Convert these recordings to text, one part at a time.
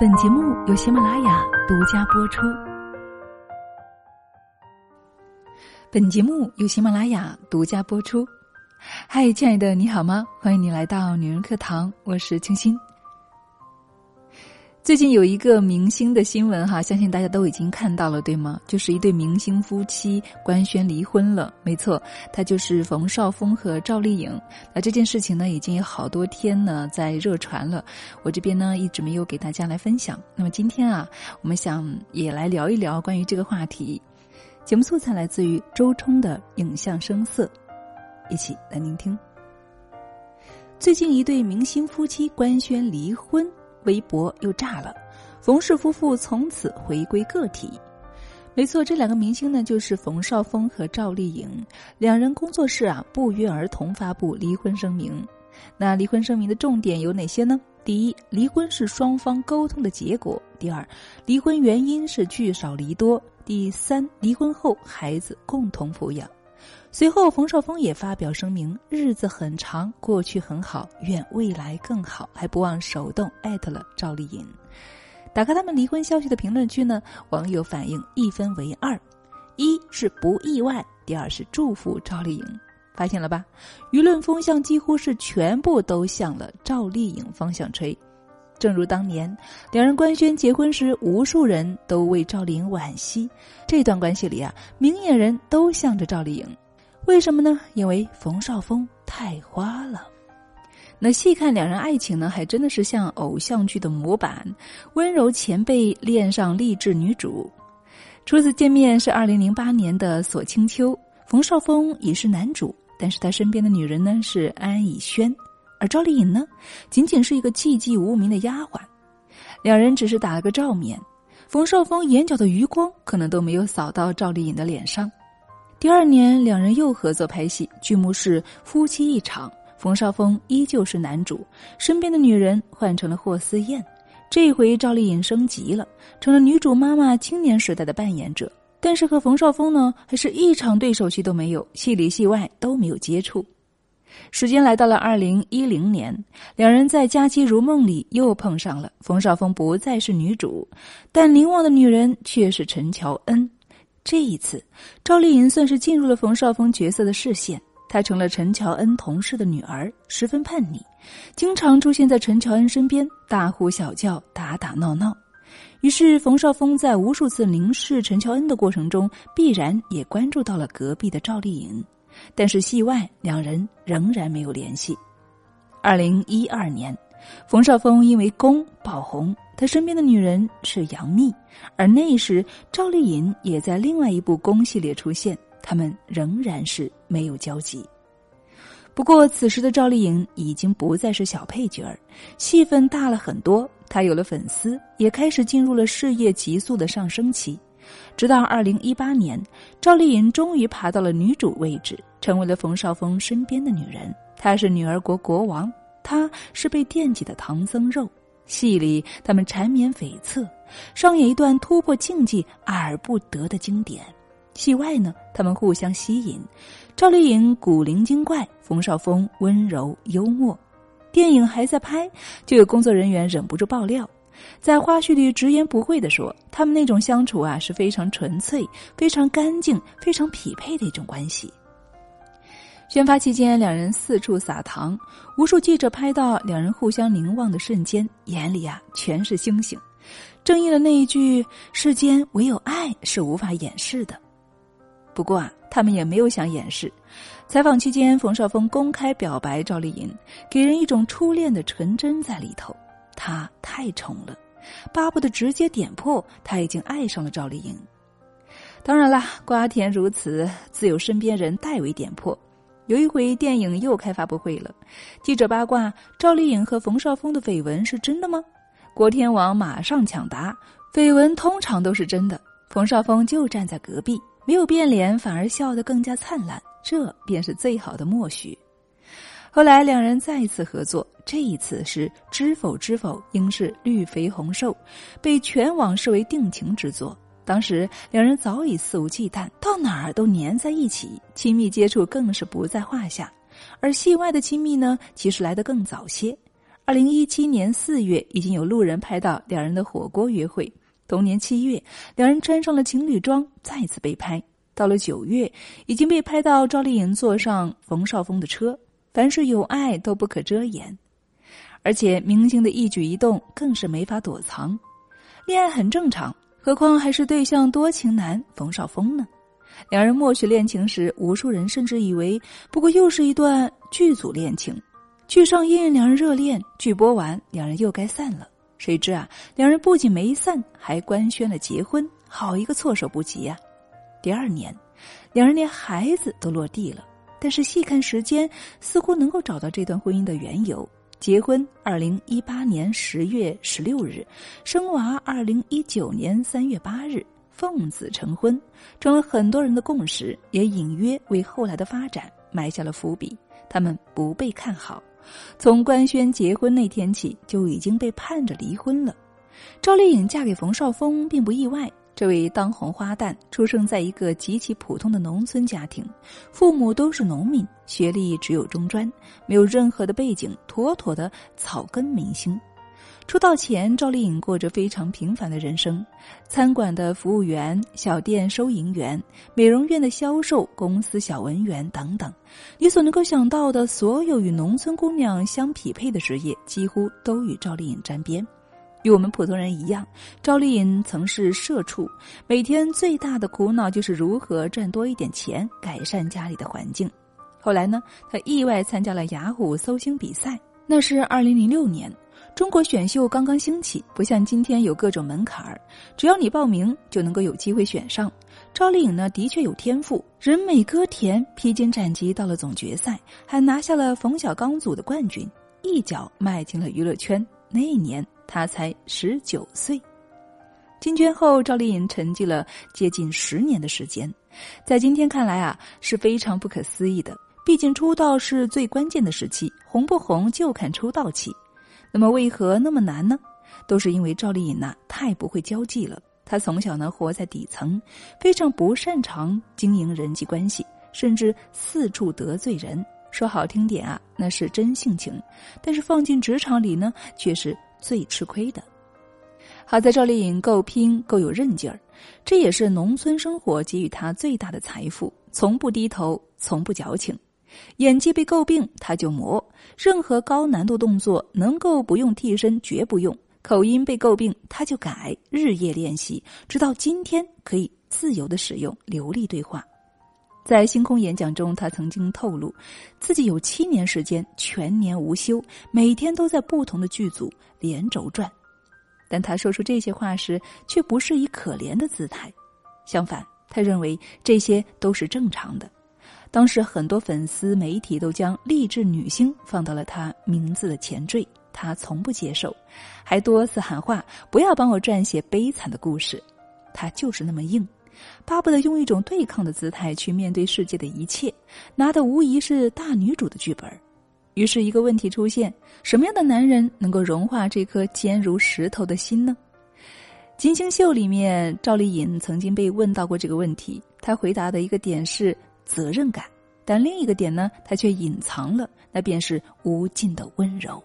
本节目由喜马拉雅独家播出。本节目由喜马拉雅独家播出。嗨，亲爱的，你好吗？欢迎你来到女人课堂，我是清新。最近有一个明星的新闻哈，相信大家都已经看到了，对吗？就是一对明星夫妻官宣离婚了。没错，他就是冯绍峰和赵丽颖。那这件事情呢，已经有好多天呢在热传了。我这边呢一直没有给大家来分享。那么今天啊，我们想也来聊一聊关于这个话题。节目素材来自于周冲的《影像声色》，一起来聆听。最近一对明星夫妻官宣离婚。微博又炸了，冯氏夫妇从此回归个体。没错，这两个明星呢，就是冯绍峰和赵丽颖。两人工作室啊，不约而同发布离婚声明。那离婚声明的重点有哪些呢？第一，离婚是双方沟通的结果；第二，离婚原因是聚少离多；第三，离婚后孩子共同抚养。随后，冯绍峰也发表声明：“日子很长，过去很好，愿未来更好。”还不忘手动艾特了赵丽颖。打开他们离婚消息的评论区呢，网友反应一分为二：一是不意外，第二是祝福赵丽颖。发现了吧？舆论风向几乎是全部都向了赵丽颖方向吹。正如当年两人官宣结婚时，无数人都为赵丽颖惋惜。这段关系里啊，明眼人都向着赵丽颖。为什么呢？因为冯绍峰太花了。那细看两人爱情呢，还真的是像偶像剧的模板，温柔前辈恋上励志女主。初次见面是二零零八年的《锁清秋》，冯绍峰已是男主，但是他身边的女人呢是安以轩，而赵丽颖呢，仅仅是一个寂寂无名的丫鬟。两人只是打了个照面，冯绍峰眼角的余光可能都没有扫到赵丽颖的脸上。第二年，两人又合作拍戏，剧目是夫妻一场。冯绍峰依旧是男主，身边的女人换成了霍思燕。这回赵丽颖升级了，成了女主妈妈青年时代的扮演者。但是和冯绍峰呢，还是一场对手戏都没有，戏里戏外都没有接触。时间来到了二零一零年，两人在《佳期如梦》里又碰上了。冯绍峰不再是女主，但凝望的女人却是陈乔恩。这一次，赵丽颖算是进入了冯绍峰角色的视线。她成了陈乔恩同事的女儿，十分叛逆，经常出现在陈乔恩身边，大呼小叫，打打闹闹。于是，冯绍峰在无数次凝视陈乔恩的过程中，必然也关注到了隔壁的赵丽颖。但是，戏外两人仍然没有联系。二零一二年。冯绍峰因为宫爆红，他身边的女人是杨幂，而那时赵丽颖也在另外一部宫系列出现，他们仍然是没有交集。不过此时的赵丽颖已经不再是小配角儿，戏份大了很多，她有了粉丝，也开始进入了事业急速的上升期。直到二零一八年，赵丽颖终于爬到了女主位置，成为了冯绍峰身边的女人，她是女儿国国王。她是被惦记的唐僧肉，戏里他们缠绵悱恻，上演一段突破禁忌爱而不得的经典。戏外呢，他们互相吸引，赵丽颖古灵精怪，冯绍峰温柔幽默。电影还在拍，就有工作人员忍不住爆料，在花絮里直言不讳的说，他们那种相处啊是非常纯粹、非常干净、非常匹配的一种关系。宣发期间，两人四处撒糖，无数记者拍到两人互相凝望的瞬间，眼里啊全是星星，正应了那一句“世间唯有爱是无法掩饰的”。不过啊，他们也没有想掩饰。采访期间，冯绍峰公开表白赵丽颖，给人一种初恋的纯真在里头。他太宠了，巴不得直接点破他已经爱上了赵丽颖。当然啦，瓜田如此，自有身边人代为点破。有一回，电影又开发布会了，记者八卦赵丽颖和冯绍峰的绯闻是真的吗？国天王马上抢答：绯闻通常都是真的。冯绍峰就站在隔壁，没有变脸，反而笑得更加灿烂，这便是最好的默许。后来两人再一次合作，这一次是《知否知否，应是绿肥红瘦》，被全网视为定情之作。当时两人早已肆无忌惮，到哪儿都黏在一起，亲密接触更是不在话下。而戏外的亲密呢，其实来得更早些。二零一七年四月，已经有路人拍到两人的火锅约会。同年七月，两人穿上了情侣装，再次被拍。到了九月，已经被拍到赵丽颖坐上冯绍峰的车。凡是有爱，都不可遮掩。而且，明星的一举一动更是没法躲藏。恋爱很正常，何况还是对象多情男冯绍峰呢？两人默许恋情时，无数人甚至以为不过又是一段剧组恋情。剧上映，两人热恋；剧播完，两人又该散了。谁知啊，两人不仅没散，还官宣了结婚，好一个措手不及呀！第二年，两人连孩子都落地了。但是细看时间，似乎能够找到这段婚姻的缘由：结婚二零一八年十月十六日，生娃二零一九年三月八日，奉子成婚，成了很多人的共识，也隐约为后来的发展埋下了伏笔。他们不被看好。从官宣结婚那天起，就已经被盼着离婚了。赵丽颖嫁给冯绍峰并不意外。这位当红花旦出生在一个极其普通的农村家庭，父母都是农民，学历只有中专，没有任何的背景，妥妥的草根明星。出道前，赵丽颖过着非常平凡的人生：餐馆的服务员、小店收银员、美容院的销售、公司小文员等等。你所能够想到的所有与农村姑娘相匹配的职业，几乎都与赵丽颖沾边。与我们普通人一样，赵丽颖曾是社畜，每天最大的苦恼就是如何赚多一点钱，改善家里的环境。后来呢，她意外参加了雅虎搜星比赛，那是二零零六年。中国选秀刚刚兴起，不像今天有各种门槛儿，只要你报名就能够有机会选上。赵丽颖呢，的确有天赋，人美歌甜，披荆斩棘到了总决赛，还拿下了冯小刚组的冠军，一脚迈进了娱乐圈。那一年她才十九岁。进圈后，赵丽颖沉寂了接近十年的时间，在今天看来啊，是非常不可思议的。毕竟出道是最关键的时期，红不红就看出道期。那么为何那么难呢？都是因为赵丽颖呐太不会交际了。她从小呢活在底层，非常不擅长经营人际关系，甚至四处得罪人。说好听点啊，那是真性情；但是放进职场里呢，却是最吃亏的。好在赵丽颖够拼，够有韧劲儿，这也是农村生活给予她最大的财富。从不低头，从不矫情。演技被诟病，他就磨；任何高难度动作能够不用替身，绝不用。口音被诟病，他就改，日夜练习，直到今天可以自由的使用流利对话。在星空演讲中，他曾经透露，自己有七年时间全年无休，每天都在不同的剧组连轴转。但他说出这些话时，却不是以可怜的姿态，相反，他认为这些都是正常的。当时很多粉丝、媒体都将励志女星放到了他名字的前缀，他从不接受，还多次喊话：“不要帮我撰写悲惨的故事。”他就是那么硬，巴不得用一种对抗的姿态去面对世界的一切，拿的无疑是大女主的剧本。于是，一个问题出现：什么样的男人能够融化这颗坚如石头的心呢？《金星秀》里面，赵丽颖曾经被问到过这个问题，她回答的一个点是。责任感，但另一个点呢，她却隐藏了，那便是无尽的温柔。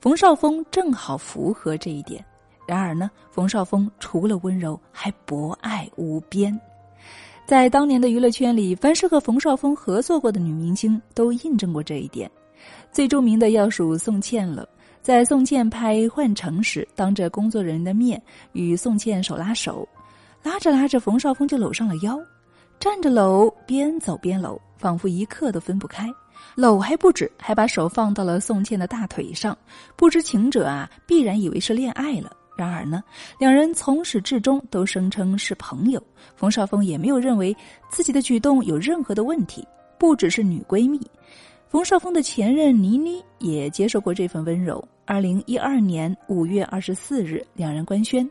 冯绍峰正好符合这一点。然而呢，冯绍峰除了温柔，还博爱无边。在当年的娱乐圈里，凡是和冯绍峰合作过的女明星，都印证过这一点。最著名的要数宋茜了。在宋茜拍《换城》时，当着工作人员的面与宋茜手拉手，拉着拉着，冯绍峰就搂上了腰。站着搂，边走边搂，仿佛一刻都分不开。搂还不止，还把手放到了宋茜的大腿上。不知情者啊，必然以为是恋爱了。然而呢，两人从始至终都声称是朋友。冯绍峰也没有认为自己的举动有任何的问题。不只是女闺蜜，冯绍峰的前任倪妮也接受过这份温柔。二零一二年五月二十四日，两人官宣，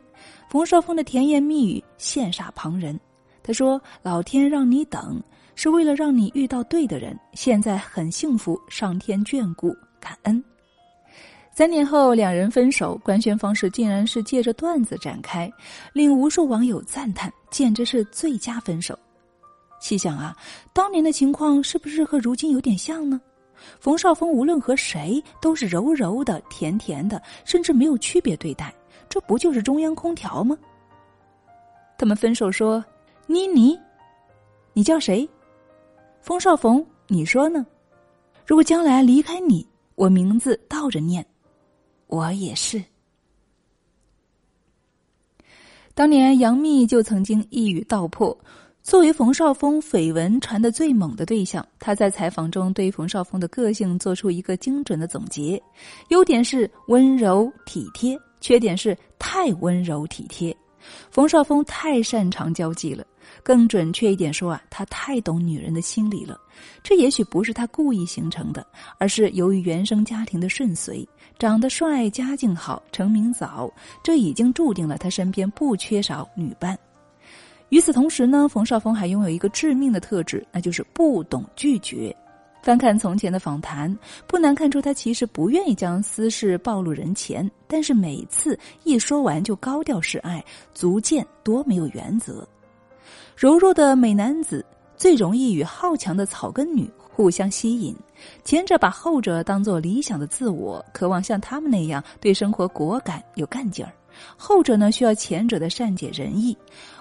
冯绍峰的甜言蜜语羡煞旁人。他说：“老天让你等，是为了让你遇到对的人。现在很幸福，上天眷顾，感恩。”三年后，两人分手，官宣方式竟然是借着段子展开，令无数网友赞叹，简直是最佳分手。细想啊，当年的情况是不是和如今有点像呢？冯绍峰无论和谁都是柔柔的、甜甜的，甚至没有区别对待，这不就是中央空调吗？他们分手说：“妮妮，你叫谁？冯绍峰，你说呢？如果将来离开你，我名字倒着念，我也是。”当年杨幂就曾经一语道破。作为冯绍峰绯闻传的最猛的对象，他在采访中对冯绍峰的个性做出一个精准的总结：优点是温柔体贴，缺点是太温柔体贴。冯绍峰太擅长交际了，更准确一点说啊，他太懂女人的心理了。这也许不是他故意形成的，而是由于原生家庭的顺遂，长得帅、家境好、成名早，这已经注定了他身边不缺少女伴。与此同时呢，冯绍峰还拥有一个致命的特质，那就是不懂拒绝。翻看从前的访谈，不难看出他其实不愿意将私事暴露人前，但是每次一说完就高调示爱，足见多没有原则。柔弱的美男子最容易与好强的草根女互相吸引，前者把后者当做理想的自我，渴望像他们那样对生活果敢有干劲儿；后者呢，需要前者的善解人意。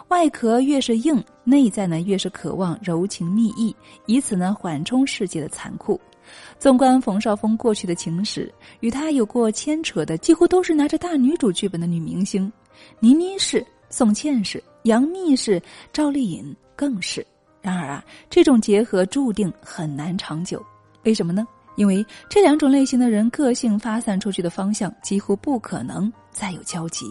外壳越是硬，内在呢越是渴望柔情蜜意，以此呢缓冲世界的残酷。纵观冯绍峰过去的情史，与他有过牵扯的几乎都是拿着大女主剧本的女明星，倪妮是，宋茜是，杨幂是，赵丽颖更是。然而啊，这种结合注定很难长久。为什么呢？因为这两种类型的人个性发散出去的方向几乎不可能再有交集。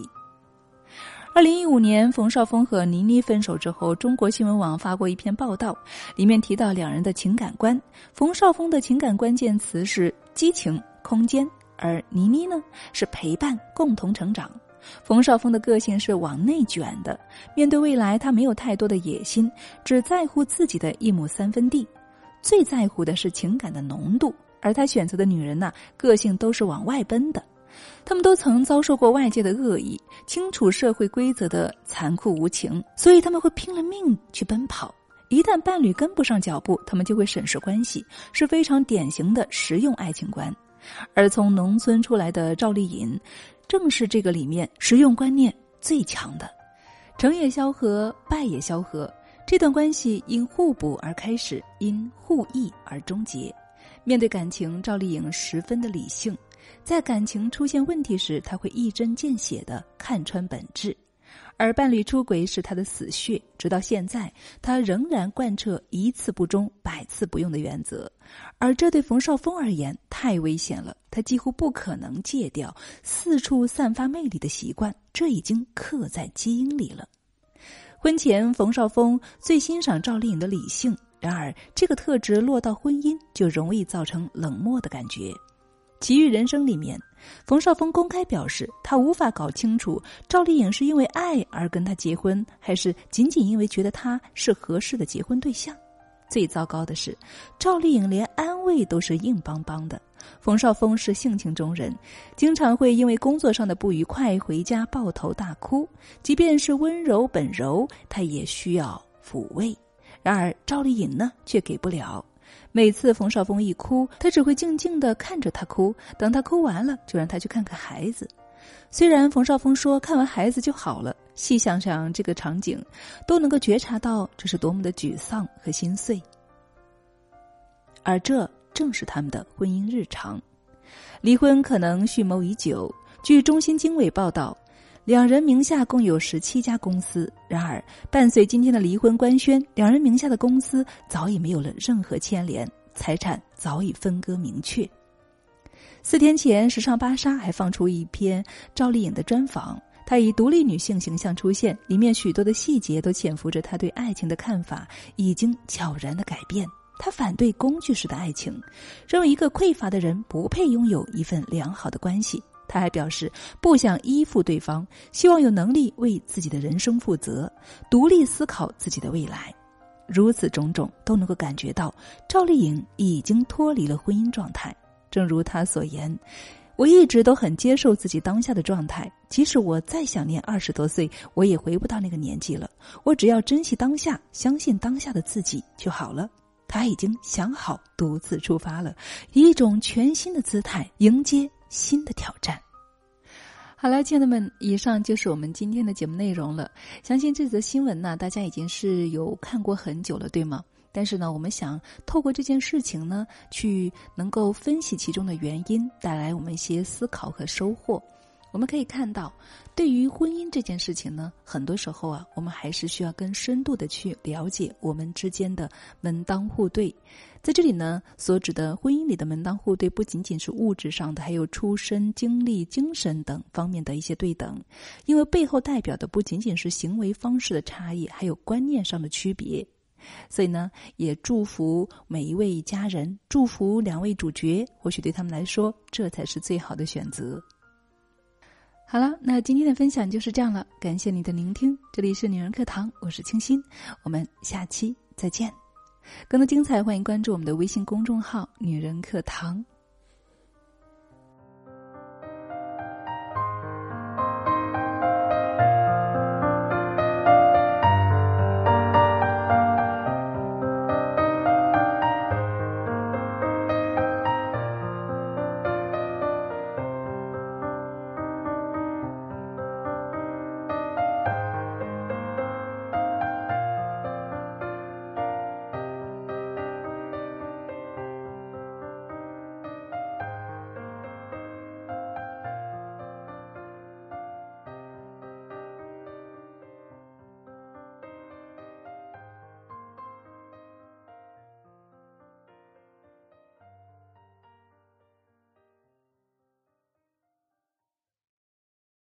二零一五年，冯绍峰和倪妮分手之后，中国新闻网发过一篇报道，里面提到两人的情感观。冯绍峰的情感关键词是激情、空间，而倪妮呢是陪伴、共同成长。冯绍峰的个性是往内卷的，面对未来，他没有太多的野心，只在乎自己的一亩三分地，最在乎的是情感的浓度。而他选择的女人呢，个性都是往外奔的。他们都曾遭受过外界的恶意，清楚社会规则的残酷无情，所以他们会拼了命去奔跑。一旦伴侣跟不上脚步，他们就会审视关系，是非常典型的实用爱情观。而从农村出来的赵丽颖，正是这个里面实用观念最强的。成也萧何，败也萧何，这段关系因互补而开始，因互益而终结。面对感情，赵丽颖十分的理性。在感情出现问题时，她会一针见血的看穿本质，而伴侣出轨是他的死穴。直到现在，他仍然贯彻一次不忠，百次不用的原则，而这对冯绍峰而言太危险了。他几乎不可能戒掉四处散发魅力的习惯，这已经刻在基因里了。婚前，冯绍峰最欣赏赵丽颖的理性，然而这个特质落到婚姻，就容易造成冷漠的感觉。《其余人生》里面，冯绍峰公开表示，他无法搞清楚赵丽颖是因为爱而跟他结婚，还是仅仅因为觉得他是合适的结婚对象。最糟糕的是，赵丽颖连安慰都是硬邦邦的。冯绍峰是性情中人，经常会因为工作上的不愉快回家抱头大哭，即便是温柔本柔，他也需要抚慰。然而赵丽颖呢，却给不了。每次冯绍峰一哭，他只会静静的看着他哭，等他哭完了，就让他去看看孩子。虽然冯绍峰说看完孩子就好了，细想想这个场景，都能够觉察到这是多么的沮丧和心碎。而这正是他们的婚姻日常。离婚可能蓄谋已久。据中新经纬报道。两人名下共有十七家公司，然而伴随今天的离婚官宣，两人名下的公司早已没有了任何牵连，财产早已分割明确。四天前，时尚芭莎还放出一篇赵丽颖的专访，她以独立女性形象出现，里面许多的细节都潜伏着她对爱情的看法已经悄然的改变。她反对工具式的爱情，认为一个匮乏的人不配拥有一份良好的关系。他还表示不想依附对方，希望有能力为自己的人生负责，独立思考自己的未来。如此种种都能够感觉到赵丽颖已经脱离了婚姻状态。正如她所言：“我一直都很接受自己当下的状态，即使我再想念二十多岁，我也回不到那个年纪了。我只要珍惜当下，相信当下的自己就好了。”他已经想好独自出发了，以一种全新的姿态迎接新的挑战。好了，亲爱的们，以上就是我们今天的节目内容了。相信这则新闻呢，大家已经是有看过很久了，对吗？但是呢，我们想透过这件事情呢，去能够分析其中的原因，带来我们一些思考和收获。我们可以看到，对于婚姻这件事情呢，很多时候啊，我们还是需要更深度的去了解我们之间的门当户对。在这里呢，所指的婚姻里的门当户对，不仅仅是物质上的，还有出身、经历、精神等方面的一些对等，因为背后代表的不仅仅是行为方式的差异，还有观念上的区别。所以呢，也祝福每一位家人，祝福两位主角，或许对他们来说，这才是最好的选择。好了，那今天的分享就是这样了。感谢你的聆听，这里是女人课堂，我是清新，我们下期再见。更多精彩，欢迎关注我们的微信公众号“女人课堂”。